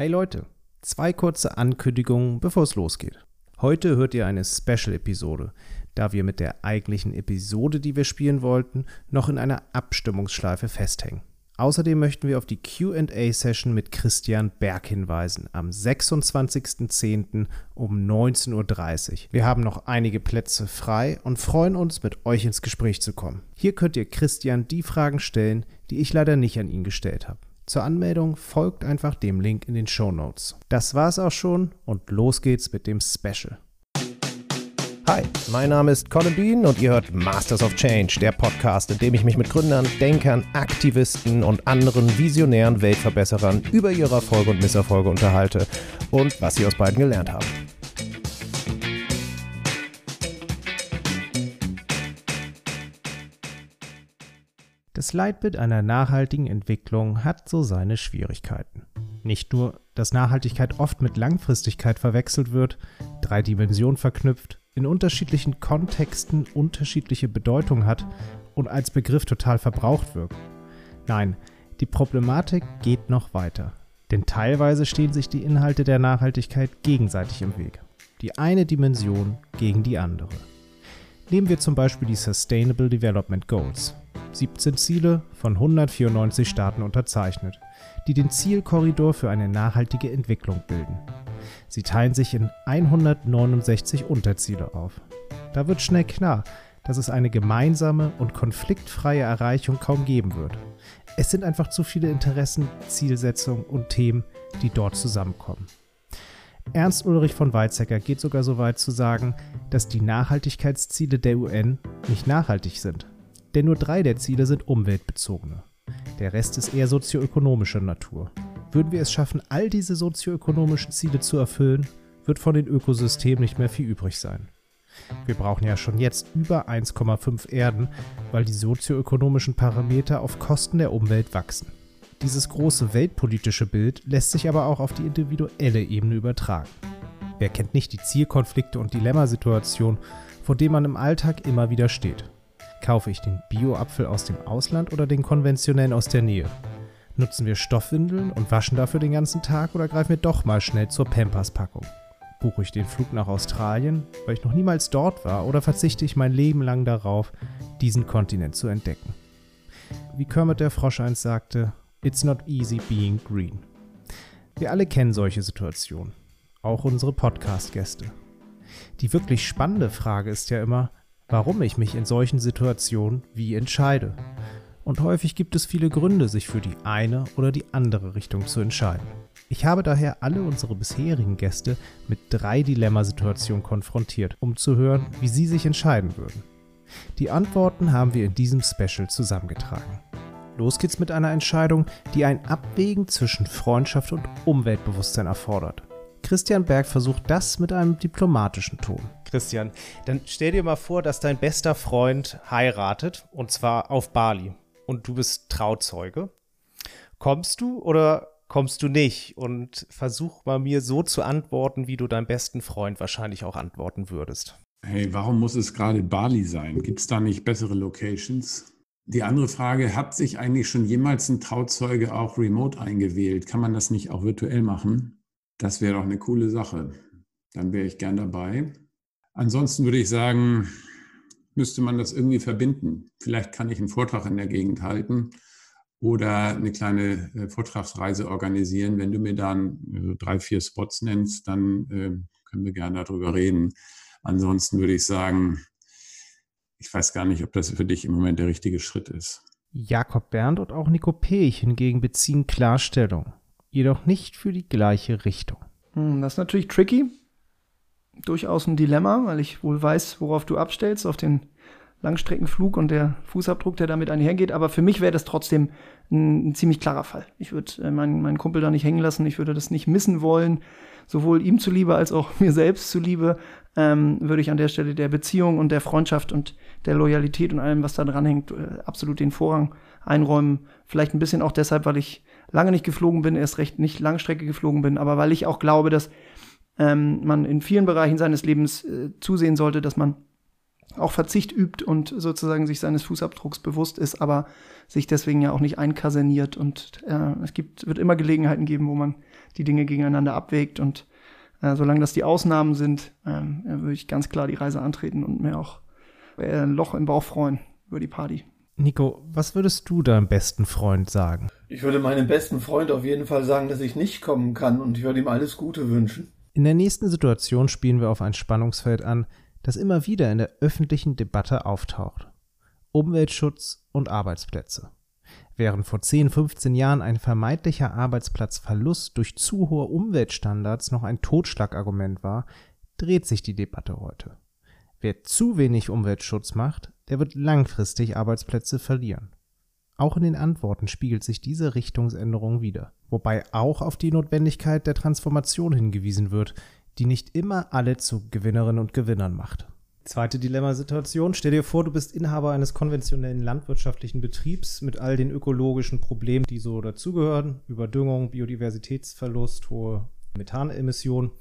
Hey Leute, zwei kurze Ankündigungen, bevor es losgeht. Heute hört ihr eine Special-Episode, da wir mit der eigentlichen Episode, die wir spielen wollten, noch in einer Abstimmungsschleife festhängen. Außerdem möchten wir auf die QA-Session mit Christian Berg hinweisen, am 26.10. um 19.30 Uhr. Wir haben noch einige Plätze frei und freuen uns, mit euch ins Gespräch zu kommen. Hier könnt ihr Christian die Fragen stellen, die ich leider nicht an ihn gestellt habe. Zur Anmeldung folgt einfach dem Link in den Show Notes. Das war's auch schon und los geht's mit dem Special. Hi, mein Name ist Colin Bean und ihr hört Masters of Change, der Podcast, in dem ich mich mit Gründern, Denkern, Aktivisten und anderen visionären Weltverbesserern über ihre Erfolge und Misserfolge unterhalte und was sie aus beiden gelernt haben. Das Leitbild einer nachhaltigen Entwicklung hat so seine Schwierigkeiten. Nicht nur, dass Nachhaltigkeit oft mit Langfristigkeit verwechselt wird, drei Dimensionen verknüpft, in unterschiedlichen Kontexten unterschiedliche Bedeutung hat und als Begriff total verbraucht wirkt. Nein, die Problematik geht noch weiter. Denn teilweise stehen sich die Inhalte der Nachhaltigkeit gegenseitig im Weg. Die eine Dimension gegen die andere. Nehmen wir zum Beispiel die Sustainable Development Goals. 17 Ziele von 194 Staaten unterzeichnet, die den Zielkorridor für eine nachhaltige Entwicklung bilden. Sie teilen sich in 169 Unterziele auf. Da wird schnell klar, dass es eine gemeinsame und konfliktfreie Erreichung kaum geben wird. Es sind einfach zu viele Interessen, Zielsetzungen und Themen, die dort zusammenkommen. Ernst Ulrich von Weizsäcker geht sogar so weit zu sagen, dass die Nachhaltigkeitsziele der UN nicht nachhaltig sind. Denn nur drei der Ziele sind umweltbezogene. Der Rest ist eher sozioökonomischer Natur. Würden wir es schaffen, all diese sozioökonomischen Ziele zu erfüllen, wird von den Ökosystemen nicht mehr viel übrig sein. Wir brauchen ja schon jetzt über 1,5 Erden, weil die sozioökonomischen Parameter auf Kosten der Umwelt wachsen. Dieses große weltpolitische Bild lässt sich aber auch auf die individuelle Ebene übertragen. Wer kennt nicht die Zielkonflikte und Dilemmasituationen, vor denen man im Alltag immer wieder steht? Kaufe ich den Bio-Apfel aus dem Ausland oder den konventionellen aus der Nähe? Nutzen wir Stoffwindeln und waschen dafür den ganzen Tag oder greifen wir doch mal schnell zur Pampers-Packung? Buche ich den Flug nach Australien, weil ich noch niemals dort war, oder verzichte ich mein Leben lang darauf, diesen Kontinent zu entdecken? Wie Kermit der Frosch einst sagte, It's not easy being green. Wir alle kennen solche Situationen, auch unsere Podcast-Gäste. Die wirklich spannende Frage ist ja immer, warum ich mich in solchen Situationen wie entscheide und häufig gibt es viele Gründe, sich für die eine oder die andere Richtung zu entscheiden. Ich habe daher alle unsere bisherigen Gäste mit drei Dilemmasituationen konfrontiert, um zu hören, wie sie sich entscheiden würden. Die Antworten haben wir in diesem Special zusammengetragen. Los geht's mit einer Entscheidung, die ein Abwägen zwischen Freundschaft und Umweltbewusstsein erfordert. Christian Berg versucht das mit einem diplomatischen Ton. Christian, dann stell dir mal vor, dass dein bester Freund heiratet und zwar auf Bali und du bist Trauzeuge. Kommst du oder kommst du nicht? Und versuch mal mir so zu antworten, wie du deinem besten Freund wahrscheinlich auch antworten würdest. Hey, warum muss es gerade Bali sein? Gibt es da nicht bessere Locations? Die andere Frage, hat sich eigentlich schon jemals ein Trauzeuge auch remote eingewählt? Kann man das nicht auch virtuell machen? Das wäre doch eine coole Sache. Dann wäre ich gern dabei. Ansonsten würde ich sagen, müsste man das irgendwie verbinden. Vielleicht kann ich einen Vortrag in der Gegend halten oder eine kleine äh, Vortragsreise organisieren. Wenn du mir dann äh, drei, vier Spots nennst, dann äh, können wir gerne darüber reden. Ansonsten würde ich sagen, ich weiß gar nicht, ob das für dich im Moment der richtige Schritt ist. Jakob Berndt und auch Nico Pech hingegen beziehen Klarstellung, jedoch nicht für die gleiche Richtung. Hm, das ist natürlich tricky durchaus ein Dilemma, weil ich wohl weiß, worauf du abstellst, auf den Langstreckenflug und der Fußabdruck, der damit einhergeht. Aber für mich wäre das trotzdem ein, ein, ziemlich klarer Fall. Ich würde äh, meinen, meinen Kumpel da nicht hängen lassen. Ich würde das nicht missen wollen. Sowohl ihm zuliebe als auch mir selbst zuliebe ähm, würde ich an der Stelle der Beziehung und der Freundschaft und der Loyalität und allem, was da dran hängt, äh, absolut den Vorrang einräumen. Vielleicht ein bisschen auch deshalb, weil ich lange nicht geflogen bin, erst recht nicht Langstrecke geflogen bin, aber weil ich auch glaube, dass ähm, man in vielen Bereichen seines Lebens äh, zusehen sollte, dass man auch Verzicht übt und sozusagen sich seines Fußabdrucks bewusst ist, aber sich deswegen ja auch nicht einkaserniert. Und äh, es gibt, wird immer Gelegenheiten geben, wo man die Dinge gegeneinander abwägt. Und äh, solange das die Ausnahmen sind, ähm, würde ich ganz klar die Reise antreten und mir auch äh, ein Loch im Bauch freuen über die Party. Nico, was würdest du deinem besten Freund sagen? Ich würde meinem besten Freund auf jeden Fall sagen, dass ich nicht kommen kann und ich würde ihm alles Gute wünschen. In der nächsten Situation spielen wir auf ein Spannungsfeld an, das immer wieder in der öffentlichen Debatte auftaucht. Umweltschutz und Arbeitsplätze. Während vor 10, 15 Jahren ein vermeintlicher Arbeitsplatzverlust durch zu hohe Umweltstandards noch ein Totschlagargument war, dreht sich die Debatte heute. Wer zu wenig Umweltschutz macht, der wird langfristig Arbeitsplätze verlieren. Auch in den Antworten spiegelt sich diese Richtungsänderung wider, wobei auch auf die Notwendigkeit der Transformation hingewiesen wird, die nicht immer alle zu Gewinnerinnen und Gewinnern macht. Zweite Dilemmasituation. Stell dir vor, du bist Inhaber eines konventionellen landwirtschaftlichen Betriebs mit all den ökologischen Problemen, die so dazugehören. Überdüngung, Biodiversitätsverlust, hohe Methanemissionen.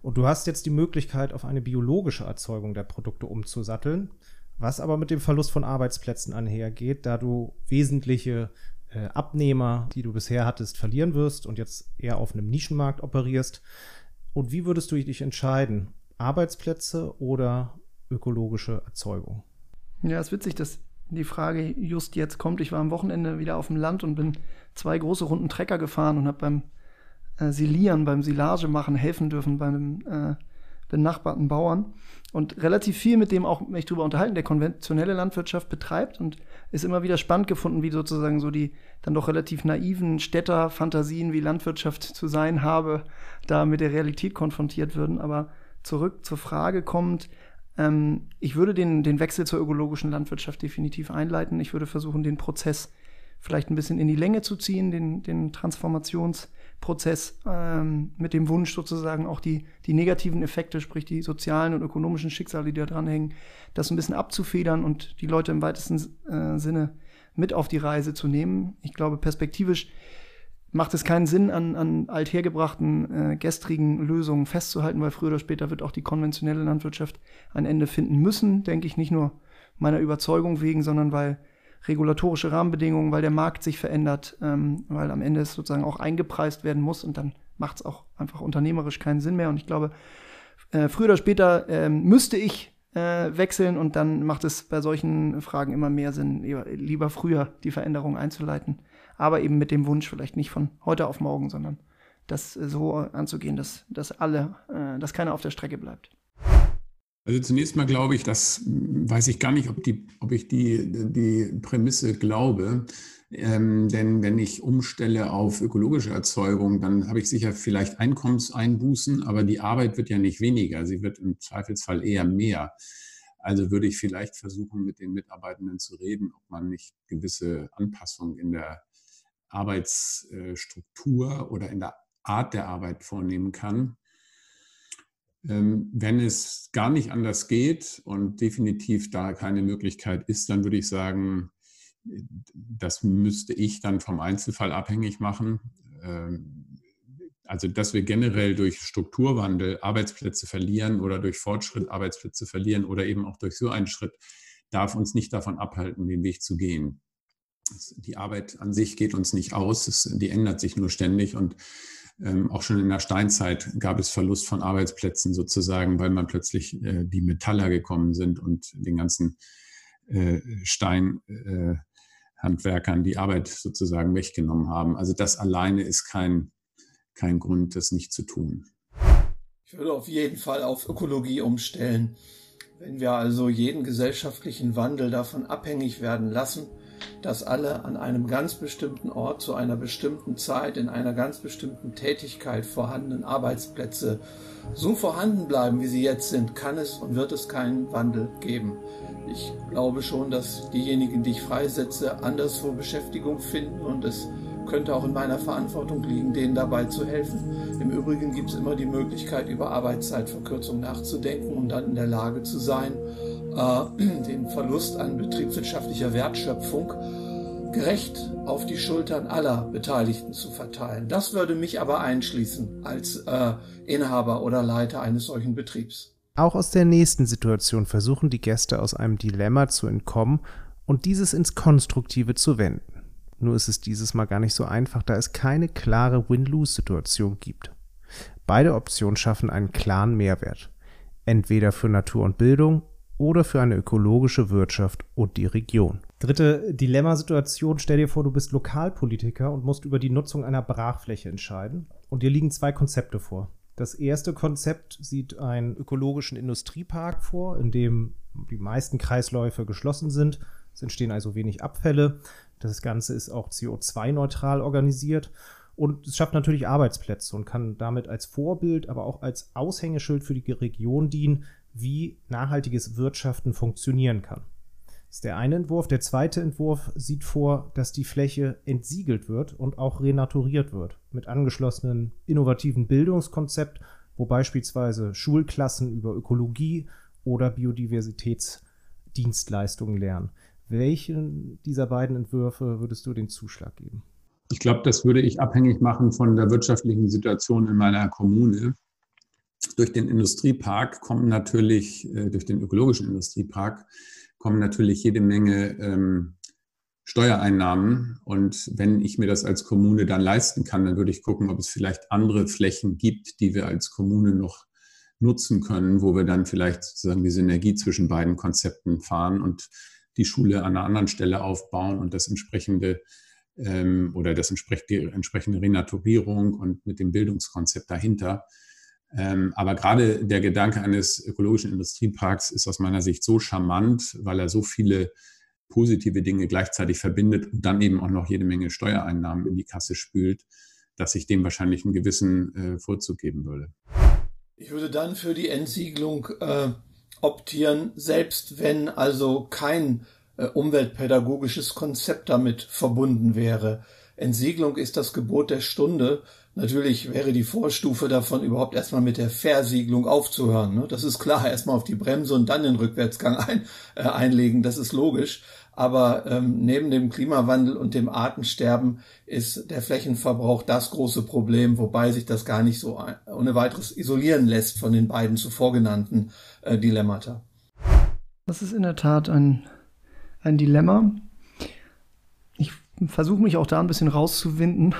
Und du hast jetzt die Möglichkeit, auf eine biologische Erzeugung der Produkte umzusatteln, was aber mit dem Verlust von Arbeitsplätzen einhergeht, da du wesentliche äh, Abnehmer, die du bisher hattest, verlieren wirst und jetzt eher auf einem Nischenmarkt operierst. Und wie würdest du dich entscheiden? Arbeitsplätze oder ökologische Erzeugung? Ja, es ist witzig, dass die Frage just jetzt kommt. Ich war am Wochenende wieder auf dem Land und bin zwei große Runden Trecker gefahren und habe beim äh, Silieren, beim Silage machen helfen dürfen beim äh, benachbarten Bauern und relativ viel mit dem auch mich drüber unterhalten, der konventionelle Landwirtschaft betreibt und ist immer wieder spannend gefunden, wie sozusagen so die dann doch relativ naiven Städterfantasien, wie Landwirtschaft zu sein habe, da mit der Realität konfrontiert würden. Aber zurück zur Frage kommt, ähm, ich würde den, den Wechsel zur ökologischen Landwirtschaft definitiv einleiten. Ich würde versuchen, den Prozess vielleicht ein bisschen in die Länge zu ziehen, den, den Transformationsprozess ähm, mit dem Wunsch sozusagen auch die, die negativen Effekte, sprich die sozialen und ökonomischen Schicksale, die da dranhängen, das ein bisschen abzufedern und die Leute im weitesten äh, Sinne mit auf die Reise zu nehmen. Ich glaube, perspektivisch macht es keinen Sinn, an, an althergebrachten, äh, gestrigen Lösungen festzuhalten, weil früher oder später wird auch die konventionelle Landwirtschaft ein Ende finden müssen, denke ich, nicht nur meiner Überzeugung wegen, sondern weil regulatorische Rahmenbedingungen, weil der Markt sich verändert, ähm, weil am Ende es sozusagen auch eingepreist werden muss und dann macht es auch einfach unternehmerisch keinen Sinn mehr. Und ich glaube, äh, früher oder später äh, müsste ich äh, wechseln und dann macht es bei solchen Fragen immer mehr Sinn, lieber, früher die Veränderung einzuleiten aber eben mit dem Wunsch vielleicht nicht von heute auf morgen, sondern das so anzugehen, dass, dass alle, äh, dass keiner auf der Strecke bleibt. Also zunächst mal glaube ich, das weiß ich gar nicht, ob, die, ob ich die, die Prämisse glaube. Ähm, denn wenn ich umstelle auf ökologische Erzeugung, dann habe ich sicher vielleicht Einkommenseinbußen, aber die Arbeit wird ja nicht weniger, sie wird im Zweifelsfall eher mehr. Also würde ich vielleicht versuchen, mit den Mitarbeitenden zu reden, ob man nicht gewisse Anpassungen in der Arbeitsstruktur oder in der Art der Arbeit vornehmen kann. Ähm, wenn es gar nicht anders geht und definitiv da keine Möglichkeit ist, dann würde ich sagen, das müsste ich dann vom Einzelfall abhängig machen. Ähm, also, dass wir generell durch Strukturwandel Arbeitsplätze verlieren oder durch Fortschritt Arbeitsplätze verlieren oder eben auch durch so einen Schritt, darf uns nicht davon abhalten, den Weg zu gehen die Arbeit an sich geht uns nicht aus, die ändert sich nur ständig und ähm, auch schon in der Steinzeit gab es Verlust von Arbeitsplätzen sozusagen, weil man plötzlich äh, die Metaller gekommen sind und den ganzen äh, Steinhandwerkern äh, die Arbeit sozusagen weggenommen haben. Also das alleine ist kein, kein Grund, das nicht zu tun. Ich würde auf jeden Fall auf Ökologie umstellen. Wenn wir also jeden gesellschaftlichen Wandel davon abhängig werden lassen, dass alle an einem ganz bestimmten Ort zu einer bestimmten Zeit in einer ganz bestimmten Tätigkeit vorhandenen Arbeitsplätze so vorhanden bleiben, wie sie jetzt sind, kann es und wird es keinen Wandel geben. Ich glaube schon, dass diejenigen, die ich freisetze, anderswo Beschäftigung finden und es könnte auch in meiner Verantwortung liegen, denen dabei zu helfen. Im Übrigen gibt es immer die Möglichkeit, über Arbeitszeitverkürzung nachzudenken und dann in der Lage zu sein, äh, den Verlust an betriebswirtschaftlicher Wertschöpfung gerecht auf die Schultern aller Beteiligten zu verteilen. Das würde mich aber einschließen als äh, Inhaber oder Leiter eines solchen Betriebs. Auch aus der nächsten Situation versuchen die Gäste aus einem Dilemma zu entkommen und dieses ins Konstruktive zu wenden. Nur ist es dieses Mal gar nicht so einfach, da es keine klare Win-Lose-Situation gibt. Beide Optionen schaffen einen klaren Mehrwert. Entweder für Natur und Bildung oder für eine ökologische Wirtschaft und die Region. Dritte Dilemmasituation, stell dir vor, du bist Lokalpolitiker und musst über die Nutzung einer Brachfläche entscheiden. Und dir liegen zwei Konzepte vor. Das erste Konzept sieht einen ökologischen Industriepark vor, in dem die meisten Kreisläufe geschlossen sind. Es entstehen also wenig Abfälle. Das Ganze ist auch CO2-neutral organisiert. Und es schafft natürlich Arbeitsplätze und kann damit als Vorbild, aber auch als Aushängeschild für die Region dienen, wie nachhaltiges Wirtschaften funktionieren kann. Das ist der eine Entwurf. Der zweite Entwurf sieht vor, dass die Fläche entsiegelt wird und auch renaturiert wird mit angeschlossenen innovativen Bildungskonzept, wo beispielsweise Schulklassen über Ökologie oder Biodiversitätsdienstleistungen lernen. Welchen dieser beiden Entwürfe würdest du den Zuschlag geben? Ich glaube, das würde ich abhängig machen von der wirtschaftlichen Situation in meiner Kommune. Durch den Industriepark kommen natürlich, äh, durch den ökologischen Industriepark, kommen natürlich jede Menge ähm, Steuereinnahmen. Und wenn ich mir das als Kommune dann leisten kann, dann würde ich gucken, ob es vielleicht andere Flächen gibt, die wir als Kommune noch nutzen können, wo wir dann vielleicht sozusagen die Synergie zwischen beiden Konzepten fahren und die Schule an einer anderen Stelle aufbauen und das entsprechende ähm, oder das entspricht die entsprechende Renaturierung und mit dem Bildungskonzept dahinter ähm, aber gerade der Gedanke eines ökologischen Industrieparks ist aus meiner Sicht so charmant, weil er so viele positive Dinge gleichzeitig verbindet und dann eben auch noch jede Menge Steuereinnahmen in die Kasse spült, dass ich dem wahrscheinlich einen gewissen äh, Vorzug geben würde. Ich würde dann für die Entsiegelung äh, optieren, selbst wenn also kein äh, umweltpädagogisches Konzept damit verbunden wäre. Entsiegelung ist das Gebot der Stunde Natürlich wäre die Vorstufe davon, überhaupt erstmal mit der Versiegelung aufzuhören. Ne? Das ist klar, erstmal auf die Bremse und dann den Rückwärtsgang ein, äh, einlegen, das ist logisch. Aber ähm, neben dem Klimawandel und dem Artensterben ist der Flächenverbrauch das große Problem, wobei sich das gar nicht so ohne weiteres isolieren lässt von den beiden zuvor genannten äh, Dilemmata. Das ist in der Tat ein, ein Dilemma. Versuche mich auch da ein bisschen rauszuwinden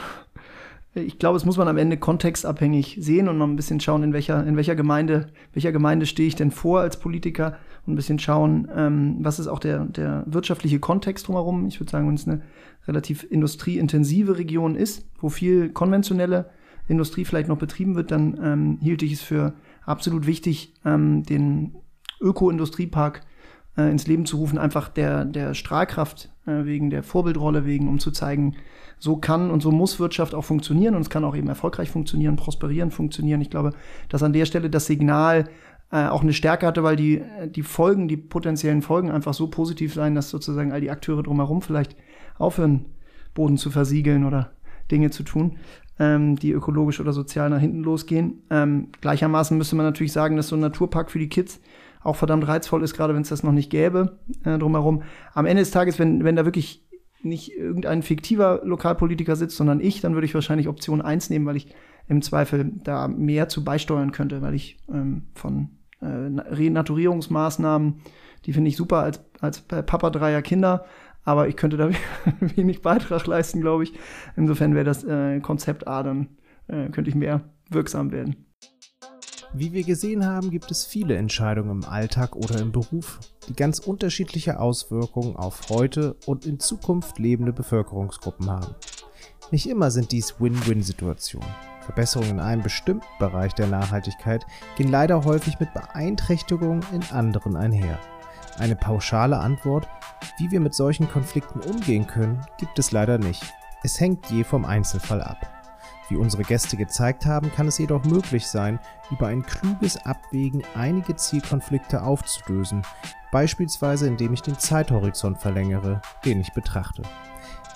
ich glaube, es muss man am Ende kontextabhängig sehen und noch ein bisschen schauen, in welcher, in welcher Gemeinde, welcher Gemeinde stehe ich denn vor als Politiker und ein bisschen schauen, ähm, was ist auch der, der wirtschaftliche Kontext drumherum. Ich würde sagen, wenn es eine relativ industrieintensive Region ist, wo viel konventionelle Industrie vielleicht noch betrieben wird, dann ähm, hielt ich es für absolut wichtig, ähm, den Öko-Industriepark äh, ins Leben zu rufen, einfach der, der Strahlkraft äh, wegen, der Vorbildrolle wegen, um zu zeigen, so kann und so muss Wirtschaft auch funktionieren und es kann auch eben erfolgreich funktionieren, prosperieren, funktionieren. Ich glaube, dass an der Stelle das Signal äh, auch eine Stärke hatte, weil die, die Folgen, die potenziellen Folgen einfach so positiv sein, dass sozusagen all die Akteure drumherum vielleicht aufhören, Boden zu versiegeln oder Dinge zu tun, ähm, die ökologisch oder sozial nach hinten losgehen. Ähm, gleichermaßen müsste man natürlich sagen, dass so ein Naturpark für die Kids auch verdammt reizvoll ist, gerade wenn es das noch nicht gäbe äh, drumherum. Am Ende des Tages, wenn, wenn da wirklich nicht irgendein fiktiver Lokalpolitiker sitzt, sondern ich, dann würde ich wahrscheinlich Option 1 nehmen, weil ich im Zweifel da mehr zu beisteuern könnte, weil ich ähm, von äh, Renaturierungsmaßnahmen, die finde ich super als, als Papa dreier Kinder, aber ich könnte da wenig Beitrag leisten, glaube ich. Insofern wäre das äh, Konzept A, dann äh, könnte ich mehr wirksam werden. Wie wir gesehen haben, gibt es viele Entscheidungen im Alltag oder im Beruf, die ganz unterschiedliche Auswirkungen auf heute und in Zukunft lebende Bevölkerungsgruppen haben. Nicht immer sind dies Win-Win-Situationen. Verbesserungen in einem bestimmten Bereich der Nachhaltigkeit gehen leider häufig mit Beeinträchtigungen in anderen einher. Eine pauschale Antwort, wie wir mit solchen Konflikten umgehen können, gibt es leider nicht. Es hängt je vom Einzelfall ab. Wie unsere Gäste gezeigt haben, kann es jedoch möglich sein, über ein kluges Abwägen einige Zielkonflikte aufzulösen, beispielsweise indem ich den Zeithorizont verlängere, den ich betrachte.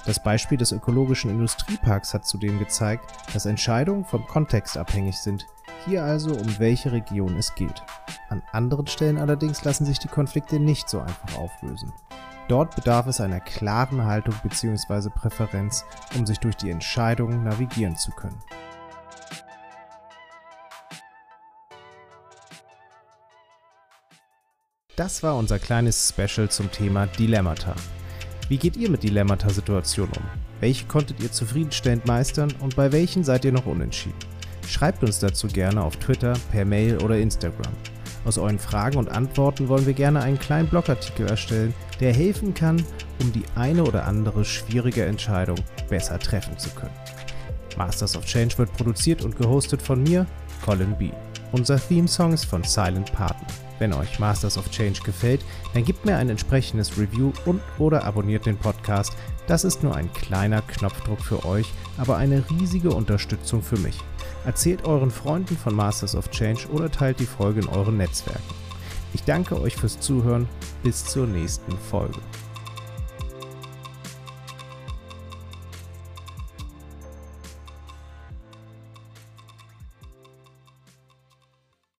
Das Beispiel des ökologischen Industrieparks hat zudem gezeigt, dass Entscheidungen vom Kontext abhängig sind, hier also um welche Region es geht. An anderen Stellen allerdings lassen sich die Konflikte nicht so einfach auflösen. Dort bedarf es einer klaren Haltung bzw. Präferenz, um sich durch die Entscheidungen navigieren zu können. Das war unser kleines Special zum Thema Dilemmata. Wie geht ihr mit Dilemmata-Situationen um? Welche konntet ihr zufriedenstellend meistern und bei welchen seid ihr noch unentschieden? Schreibt uns dazu gerne auf Twitter, per Mail oder Instagram. Aus euren Fragen und Antworten wollen wir gerne einen kleinen Blogartikel erstellen, der helfen kann, um die eine oder andere schwierige Entscheidung besser treffen zu können. Masters of Change wird produziert und gehostet von mir, Colin B. Unser Theme-Song ist von Silent Partner. Wenn euch Masters of Change gefällt, dann gebt mir ein entsprechendes Review und oder abonniert den Podcast. Das ist nur ein kleiner Knopfdruck für euch, aber eine riesige Unterstützung für mich. Erzählt euren Freunden von Masters of Change oder teilt die Folge in euren Netzwerken. Ich danke euch fürs Zuhören. Bis zur nächsten Folge.